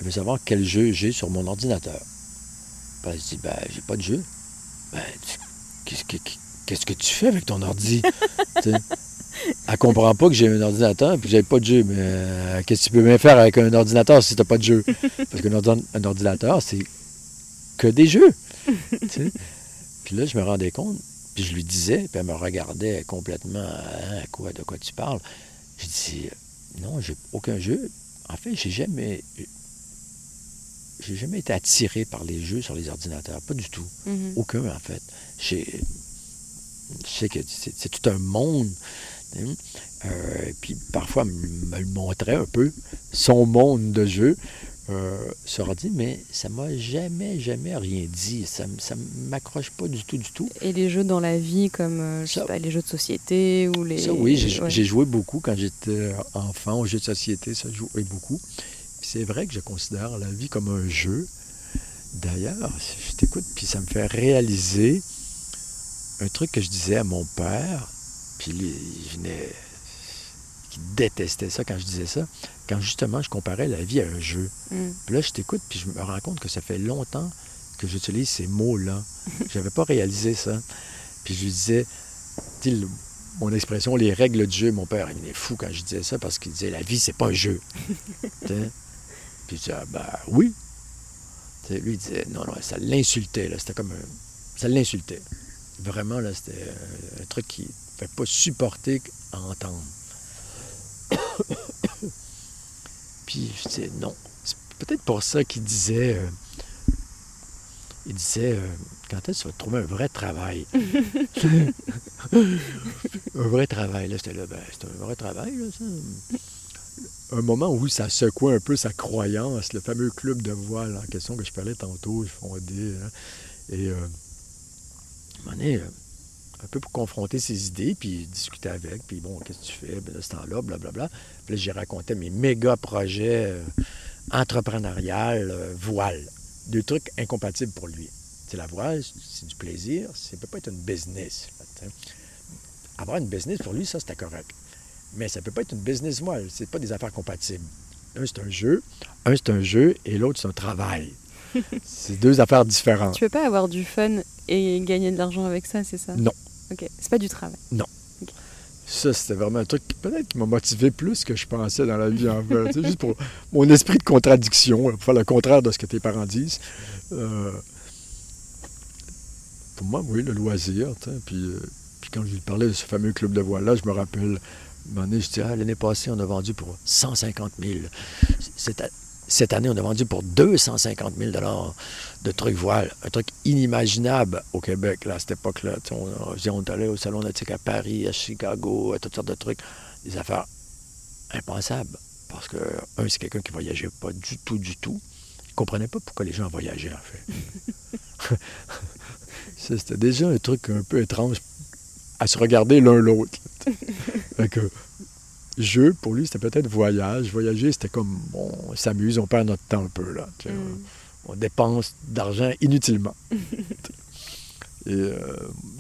Speaker 3: veut savoir quel jeu j'ai sur mon ordinateur. Puis elle dit, ben, j'ai pas de jeu. Ben, qu'est-ce que, tu fais avec ton ordi? Elle comprend pas que j'ai un ordinateur et que j'ai pas de jeu. Mais euh, qu'est-ce que tu peux bien faire avec un ordinateur si tu n'as pas de jeu? Parce qu'un ordi- un ordinateur, c'est que des jeux. Puis là, je me rendais compte, puis je lui disais, puis elle me regardait complètement, Hein, quoi, de quoi tu parles? Je dis, non, j'ai aucun jeu. En fait, j'ai jamais, j'ai jamais été attiré par les jeux sur les ordinateurs, pas du tout.
Speaker 6: Mhm.
Speaker 3: Aucun, en fait. Je sais que c'est tout un monde. Euh, puis parfois, me le montrait un peu, son monde de jeu euh, sur ordi, mais ça m'a jamais, jamais rien dit. Ça ne m'accroche pas du tout, du tout.
Speaker 6: Et les jeux dans la vie, comme euh, je sais
Speaker 3: Ça-
Speaker 6: pas, les jeux de société ou les.
Speaker 3: Ça, oui, j'ai
Speaker 6: ouais.
Speaker 3: joué beaucoup quand j'étais enfant aux jeux de société, ça, je jouais beaucoup. C'est vrai que je considère la vie comme un jeu. D'ailleurs, si je t'écoute, puis ça me fait réaliser un truc que je disais à mon père, puis il venait. Qui détestait ça quand je disais ça, quand justement je comparais la vie à un jeu.
Speaker 6: Mm.
Speaker 3: Puis là, je t'écoute, puis je me rends compte que ça fait longtemps que j'utilise ces mots-là. J'avais pas réalisé ça. Puis je lui disais, le- mon expression, les règles du jeu, mon père, il est fou quand je disais ça parce qu'il disait, la vie, c'est pas un jeu. Puis je disais, ah, ben oui. Lui, il disait, non, non, ça l'insultait, là. C'était comme un. Ça l'insultait. Vraiment, là, c'était euh, un truc qui ne fait pas supporter à entendre. Puis je disais, non. C'est peut-être pour ça qu'il disait. euh, il disait, euh, quand est-ce que tu vas trouver un vrai travail? un vrai travail, là, c'était là, ben, c'est un vrai travail, là, ça. Un moment où ça secouait un peu sa croyance, le fameux club de voile en question que je parlais tantôt, fondais. hein, et euh, à un moment donné, euh, un peu pour confronter ses idées, puis discuter avec, puis bon, qu'est-ce que tu fais? Ben, de ce temps-là, blablabla. Puis là, j'ai raconté mes méga projets euh, entrepreneurial, euh, voile. Deux trucs incompatibles pour lui. C'est la voile, c'est du plaisir, ça ne peut pas être une business. là. Avoir une business, pour lui, ça, c'était correct. Mais ça ne peut pas être une business voile, c'est pas des affaires compatibles. Un, c'est un jeu, un, c'est un jeu, et l'autre, c'est un travail. c'est deux affaires différentes.
Speaker 6: Tu peux pas avoir du fun et gagner de l'argent avec ça, c'est ça?
Speaker 3: Non.
Speaker 6: Ok, c'est pas du travail.
Speaker 3: Ça, c'était vraiment un truc qui peut-être qui m'a motivé plus que je pensais dans la vie en fait. Juste pour mon esprit de contradiction, pour faire le contraire de ce que tes parents disent. Euh, pour moi, oui, le loisir. Puis, euh, puis quand je lui parlais de ce fameux club de voile-là, je me rappelle, un moment donné, je dis, ah, l'année passée, on a vendu pour 150 000. Cette, a- cette année, on a vendu pour 250 000 de trucs voiles. Un truc inimaginable au Québec, là, à cette époque-là. On, on allé au Salon nautique à Paris, à Chicago, à toutes sortes de trucs. Des affaires impensables. Parce que, un, c'est quelqu'un qui voyageait pas du tout, du tout. Il comprenait pas pourquoi les gens voyageaient, en fait. C'était déjà un truc un peu étrange à se regarder l'un l'autre. Jeu, pour lui, c'était peut-être voyage. Voyager, c'était comme, bon, on s'amuse, on perd notre temps un peu, là.
Speaker 6: Mm.
Speaker 3: On dépense d'argent inutilement. Et euh,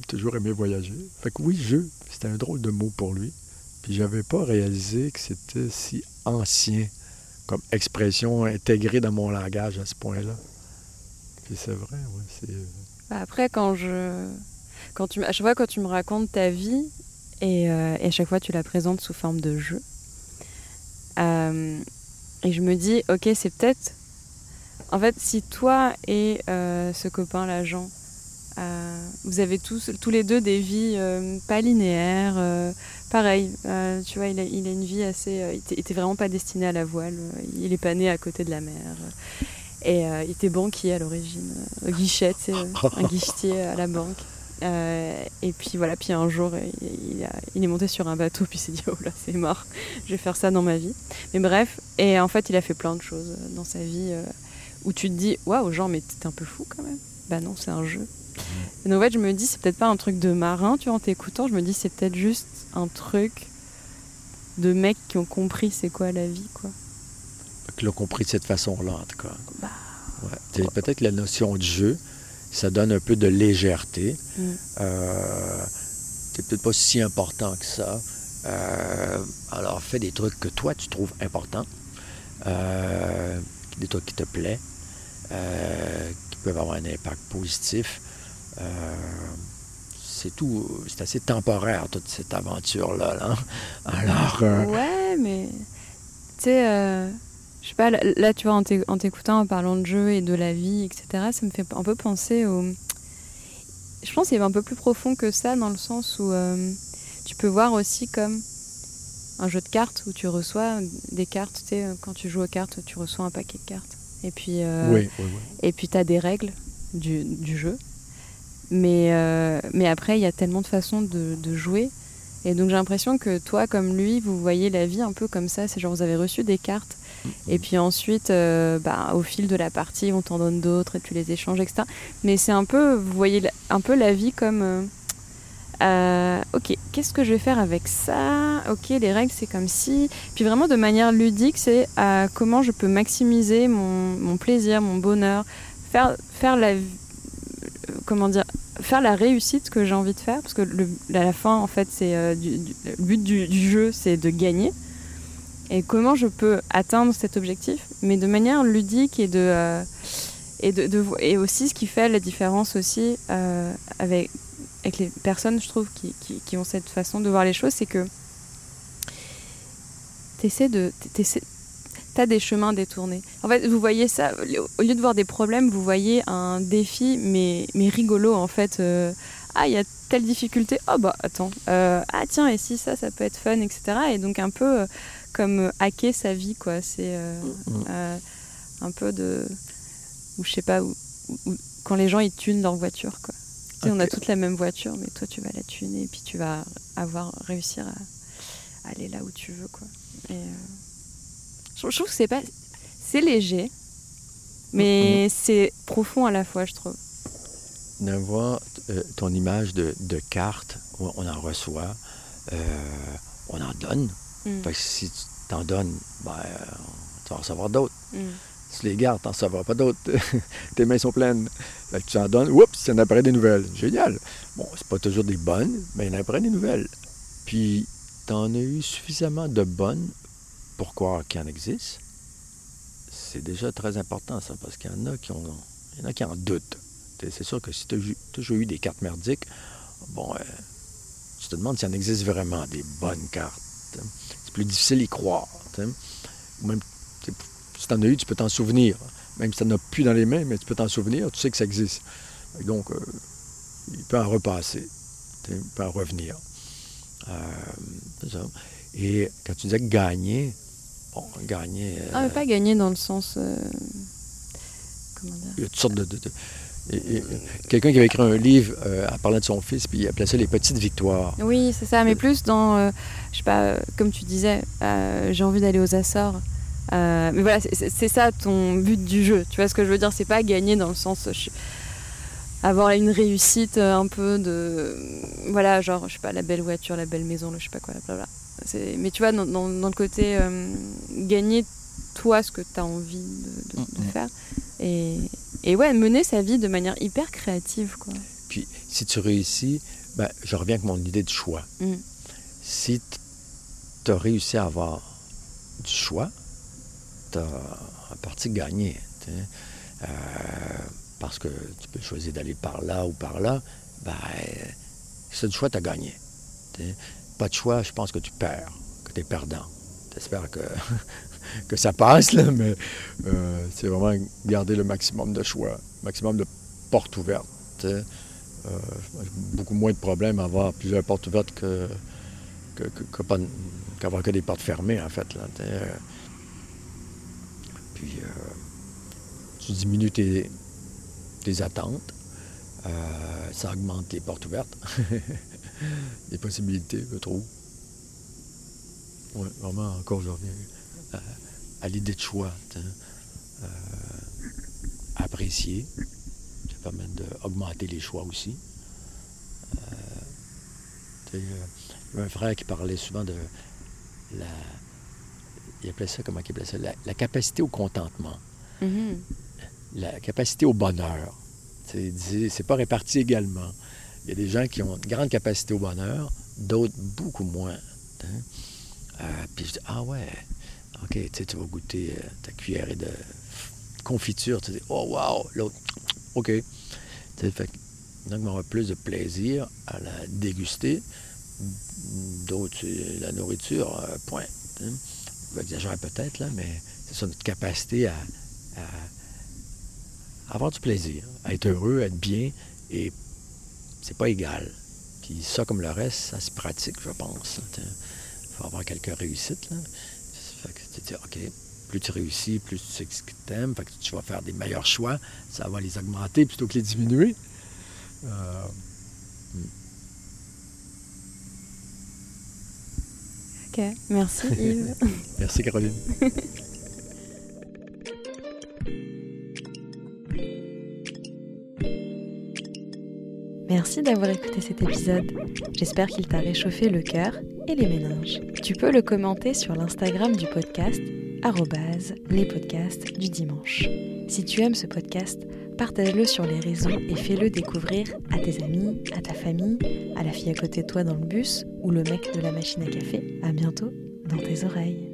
Speaker 3: toujours aimé voyager. Fait que oui, jeu, c'était un drôle de mot pour lui. Puis j'avais pas réalisé que c'était si ancien comme expression intégrée dans mon langage à ce point-là. Puis c'est vrai, oui. C'est... euh,
Speaker 6: après, quand je. Quand tu, à chaque fois, quand tu me racontes ta vie, et, euh, et à chaque fois, tu la présentes sous forme de jeu. euh, et je me dis, ok, c'est peut-être. En fait, si toi et euh, ce copain-là, Jean, euh, vous avez tous, tous les deux des vies euh, pas linéaires, euh, pareil, tu vois, il a, il a une vie assez. il était- vraiment pas destiné à la voile, il est pas né à côté de la mer. et il était banquier à l'origine, au guichet, tu sais, euh, un guichetier à la banque. Euh, et puis voilà, puis un jour, il, il a- il est monté sur un bateau, puis il s'est dit, oh là, c'est mort, je vais faire ça dans ma vie. Mais bref, et en fait, il a fait plein de choses dans sa vie euh, où tu te dis, waouh, genre, mais t'es un peu fou quand même. Bah non, c'est un jeu. Et donc, en fait, je me dis, c'est peut-être pas un truc de marin, tu vois, en t'écoutant, je me dis, c'est peut-être juste un truc de mecs qui ont compris c'est quoi la vie, quoi.
Speaker 3: qui l'ont compris de cette façon-là, en tout cas.
Speaker 6: Bah.
Speaker 3: Ouais. C'est Peut-être la notion de jeu, ça donne un peu de légèreté.
Speaker 6: Mm.
Speaker 3: Euh, c'est peut-être pas si important que ça. Euh, alors, fais des trucs que toi, tu trouves importants, euh, des trucs qui te plaisent, qui peuvent avoir un impact positif. C'est tout. C'est assez temporaire, toute cette aventure-là. là. Alors, euh,
Speaker 6: Ouais, mais tu sais, euh, je sais pas, là, tu vois, en t'é- en t'écoutant, en parlant de jeu et de la vie, etc., ça me fait un peu penser au. Je pense qu'il y avait un peu plus profond que ça, dans le sens où euh, tu peux voir aussi comme un jeu de cartes où tu reçois des cartes, tu sais, quand tu joues aux cartes, tu reçois un paquet de cartes. Et puis, euh,
Speaker 3: oui, oui, oui.
Speaker 6: et puis tu as des règles du, du jeu. Mais, euh, mais après, il y a tellement de façons de, de jouer. Et donc j'ai l'impression que toi, comme lui, vous voyez la vie un peu comme ça. C'est genre vous avez reçu des cartes. Et puis ensuite, euh, bah, au fil de la partie, on t'en donne d'autres et tu les échanges, etc. Mais c'est un peu, vous voyez un peu la vie comme... euh, euh, ok, qu'est-ce que je vais faire avec ça? Ok, les règles, c'est comme si. Puis vraiment, de manière ludique, c'est comment je peux maximiser mon, plaisir, mon bonheur, faire, faire la. Comment dire Faire la réussite que j'ai envie de faire. Parce que la fin, en fait, c'est le but du jeu, c'est de gagner. Et comment je peux atteindre cet objectif, mais de manière ludique et de. euh, et, aussi, ce qui fait la différence aussi euh, avec, avec les personnes, je trouve, qui, qui, ont cette façon de voir les choses, c'est que t'essaies de. T'as des chemins détournés. En fait, vous voyez ça, au lieu de voir des problèmes, vous voyez un défi, mais, mais rigolo en fait. Euh, ah, il y a telle difficulté, oh bah attends. Ah tiens, et si ça, ça peut être fun, etc. Et donc un peu comme euh, hacker sa vie, quoi. C'est euh,
Speaker 3: Mhm.
Speaker 6: euh, un peu de. Ou je sais pas, où- où- quand les gens ils tunent leur voiture, quoi. Tu sais, On a
Speaker 3: Ok.
Speaker 6: toute la même voiture, mais toi tu vas la tuner et puis tu vas avoir réussir à aller là où tu veux, quoi. Et, euh, je, je trouve que c'est pas, c'est léger, mais c'est profond à la fois, je trouve.
Speaker 3: d'avoir ton image de, de carte, on en reçoit, on en donne.
Speaker 6: Mm.
Speaker 3: Fait que si tu t'en donnes, ben, euh, tu vas en recevoir d'autres.
Speaker 6: Mm.
Speaker 3: Si tu les gardes, tu n'en recevras pas d'autres. Tes mains sont pleines. Fait que tu en donnes, oups, il y en des nouvelles. Génial. Bon, c'est pas toujours des bonnes, mais il y en apparaît des nouvelles. Puis, tu en as eu suffisamment de bonnes pour croire qu'il en existe? C'est déjà très important, ça, parce qu'il y en a qui, ont, il y en, a qui en doutent. C'est sûr que si tu as toujours eu des cartes merdiques, bon, euh, tu te demandes s'il en existe vraiment des bonnes cartes. T'sais. C'est plus difficile d'y croire. t'sais. Ou même, si tu en as eu, tu peux t'en souvenir. Même si tu n'en as plus dans les mains, mais tu peux t'en souvenir, tu sais que ça existe. Donc, euh, il peut en repasser. Il peut en revenir. Euh, ça. Et quand tu disais gagner, bon, gagner. euh,
Speaker 6: Ah, mais pas gagner dans le sens. Comment dire?
Speaker 3: Il y a toutes sortes de. Quelqu'un qui avait écrit un livre euh, en parlant de son fils, puis il appelait ça les petites victoires.
Speaker 6: Oui, c'est ça, mais plus dans, euh, je sais pas, euh, comme tu disais, euh, j'ai envie d'aller aux Açores. Euh, mais voilà, c'est- ça ton but du jeu. Tu vois ce que je veux dire? C'est pas gagner dans le sens je- avoir une réussite un peu de, voilà, genre je sais pas, la belle voiture, la belle maison, le je sais pas quoi, blablabla. Mais tu vois, dans, dans- dans le côté euh, gagner toi ce que tu as envie de, de- de
Speaker 3: Mhm.
Speaker 6: faire et, et ouais, mener sa vie de manière hyper créative quoi.
Speaker 3: Puis si tu réussis, ben, je reviens avec mon idée de choix.
Speaker 6: Mm.
Speaker 3: Si tu as réussi à avoir du choix, tu as en partie gagné. Euh, parce que tu peux choisir d'aller par là ou par là, ben, as du choix, tu as gagné. Pas de choix, je pense que tu perds, que tu es perdant. J'espère que, que ça passe, là, mais euh, c'est vraiment garder le maximum de choix, maximum de portes ouvertes. Euh, beaucoup moins de problèmes à avoir plusieurs portes ouvertes que, que, que- que pas- qu'avoir que des portes fermées, en fait. Là. Euh, Puis, euh, tu diminues tes, tes attentes, euh, ça augmente les portes ouvertes, les possibilités, je trouve. Oui, vraiment, encore, je reviens à, à l'idée de choix. Euh, apprécier, ça permet d'augmenter les choix aussi. Euh, euh, un frère qui parlait souvent de la. Il appelait ça, comment il appelait ça? La, la capacité au contentement,
Speaker 6: Mhm.
Speaker 3: la capacité au bonheur. Il c'est pas réparti également. Il y a des gens qui ont une grande capacité au bonheur, d'autres beaucoup moins. hein. Euh, puis je dis, ah ouais, ok, tu vas goûter euh, ta cuillère de confiture, tu dis, oh wow, l'autre, ok. Tu sais, fait que, il y en a qui vont avoir plus de plaisir à la déguster, d'autres, la nourriture, euh, point. tu sais. J'exagère peut-être, mais c'est ça notre capacité à, avoir du plaisir, à être heureux, à être bien, et c'est pas égal. Puis ça, comme le reste, ça se pratique, je pense. Il faut avoir quelques réussites. Là. Fait que tu dis, OK, plus tu réussis, plus tu sais ce que tu aimes, fait que tu vas faire des meilleurs choix, ça va les augmenter plutôt que les diminuer. Euh,
Speaker 6: Ok, merci Yves.
Speaker 3: merci, Caroline.
Speaker 6: Merci d'avoir écouté cet épisode. J'espère qu'il t'a réchauffé le cœur et les méninges. Tu peux le commenter sur l'Instagram du podcast, arrobase, les podcasts du dimanche. Si tu aimes ce podcast, partage-le sur les réseaux et fais-le découvrir à tes amis, à ta famille, à la fille à côté de toi dans le bus ou le mec de la machine à café. À bientôt dans tes oreilles.